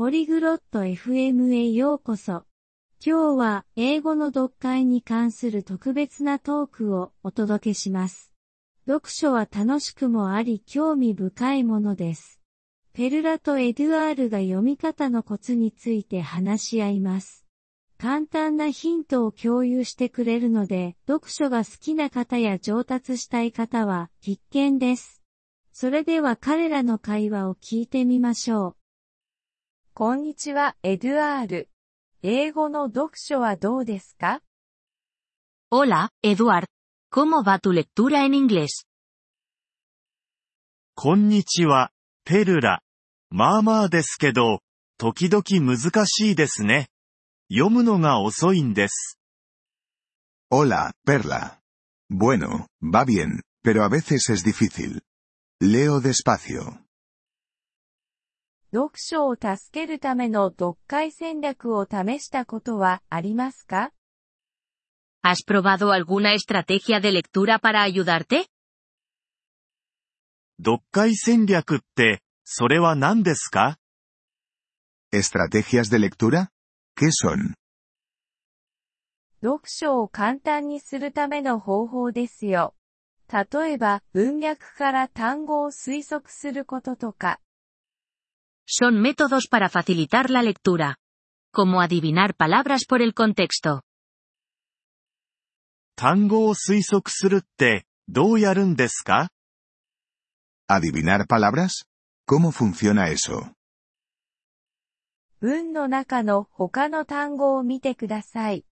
ポリグロット FM へようこそ。今日は英語の読解に関する特別なトークをお届けします。読書は楽しくもあり興味深いものです。ペルラとエドゥアールが読み方のコツについて話し合います。簡単なヒントを共有してくれるので、読書が好きな方や上達したい方は必見です。それでは彼らの会話を聞いてみましょう。こんにちは、エドゥアール。英語の読書はどうですか Hola, Eduard. ¿Cómo va tu lectura en inglés? こんにちは、ペルラ。まあまあですけど、時々難しいですね。読むのが遅いんです。Hola, Perla. Bueno, va bien, pero a veces es difícil. Leo despacio. 読書を助けるための読解戦略を試したことはありますか ¿Has probado alguna estrategia de lectura para ayudarte? 読解戦略って、それは何ですか ¿Estrategias de lectura? ¿Qué son? 読書を簡単にするための方法ですよ。例えば、文脈から単語を推測することとか。Son métodos para facilitar la lectura. Como adivinar palabras por el contexto. 単語を推測するって、どうやるんですか ¿Adivinar palabras? ¿Cómo funciona eso? 文の中の他の単語を見てください。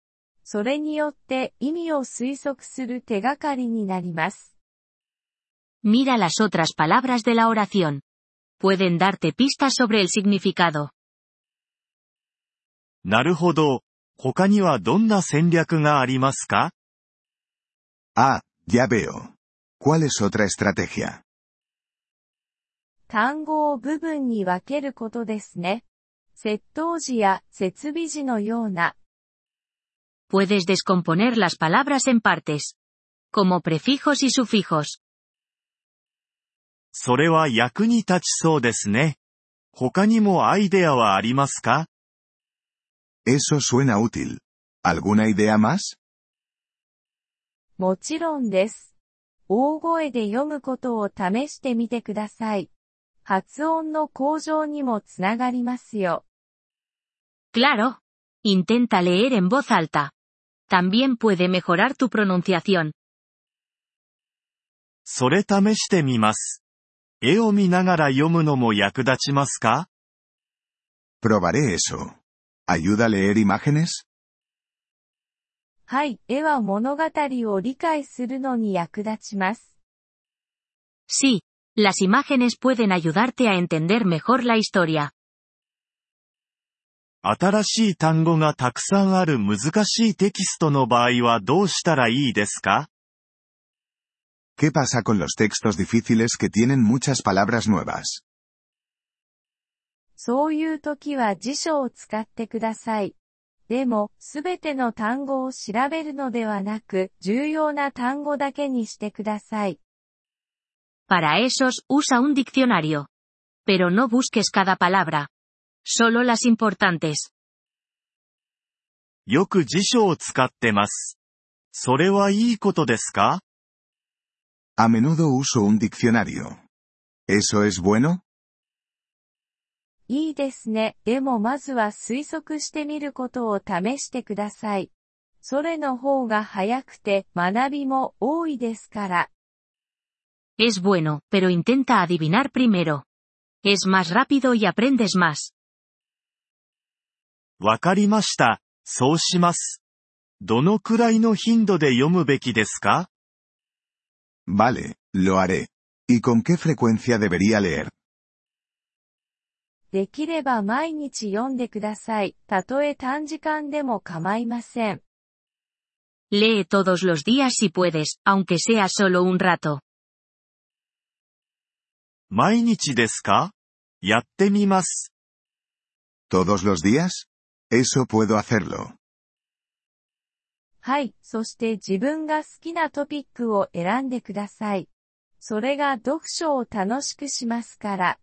それによって意味を推測する手がかりになります。Mira las otras palabras de la oración. Pueden darte pistas sobre el significado. なるほど。他にはどんな戦略がありますか Ah, ya veo. ¿Cuál es otra estrategia? 単語を部分に分けることですね。窃盗時や設備時のような Puedes descomponer las palabras en partes. Como prefijos y sufijos. それは役に立ちそうですね。他にもアイデアはありますか Eso suena útil. ¿Alguna idea más? もちろんです。大声で読むことを試してみてください。発音の向上にもつながりますよ。Claro. Intenta leer en voz alta. También puede mejorar tu pronunciación. それ試してみます。絵を見ながら読むのも役立ちますか Probaré eso. ¿Ayuda a leer imágenes? はい、絵は物語を理解するのに役立ちます。Sí, las imágenes pueden ayudarte a entender mejor la historia. 新しい単語がたくさんある難しいテキストの場合はどうしたらいいですか ¿Qué pasa con los textos difíciles que tienen muchas palabras nuevas? そういう時は辞書を使ってください。でも、すべての単語を調べるのではなく、重要な単語だけにしてください。Para esos, usa un diccionario. Pero no busques cada palabra. Solo las importantes. よく辞書を使ってます。それはいいことですか A menudo uso un diccionario. ¿Eso es bueno? いいですね。でもまずは推測してみることを試してください。それの方が早くて学びも多いですから。Es bueno, pero intenta adivinar primero. Es más rápido y aprendes más. わかりました。そうします。どのくらいの頻度で読むべきですか Vale, lo haré. ¿Y con qué frecuencia debería leer? できれば毎日読んでください。たとえ短時間でも構いません。Lee todos los días si puedes, aunque sea solo un rato. 毎日ですかやってみます。¿Todos los días? Eso puedo hacerlo. はい、そして自分が好きなトピックを選んでください。それが読書を楽しくしますから。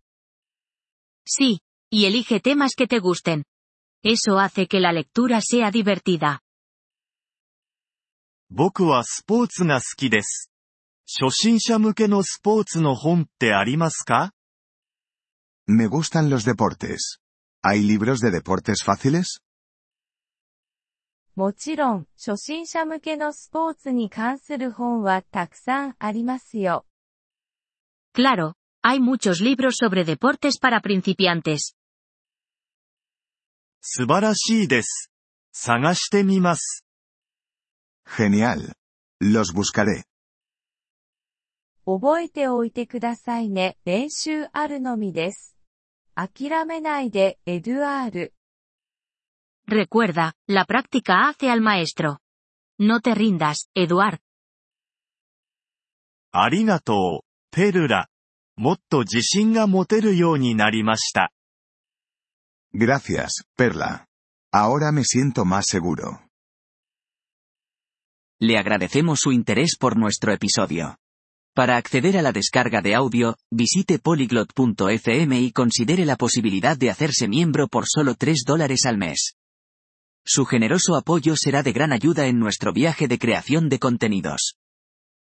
Sí, y elige temas que te gusten. Eso hace que la lectura sea divertida. 僕はスポーツが好きです。初心者向けのスポーツの本ってありますか Me gustan los deportes. ¿Hay libros de deportes fáciles? もちろん、初心者向けのスポーツに関する本はたくさんありますよ。Claro, hay muchos libros sobre deportes para principiantes. 素晴らしいです。探してみます。Genial. Los buscaré. 覚えておいてくださいね。練習あるのみです。諦めないで、エドゥアール。Recuerda, la práctica hace al maestro. No te rindas, Eduard. ありがとう、ペルラ。もっと自信が持てるようになりました。 Gracias, Perla. Ahora me siento más seguro. Le agradecemos su interés por nuestro episodio. Para acceder a la descarga de audio, visite polyglot.fm y considere la posibilidad de hacerse miembro por solo 3 dólares al mes. Su generoso apoyo será de gran ayuda en nuestro viaje de creación de contenidos.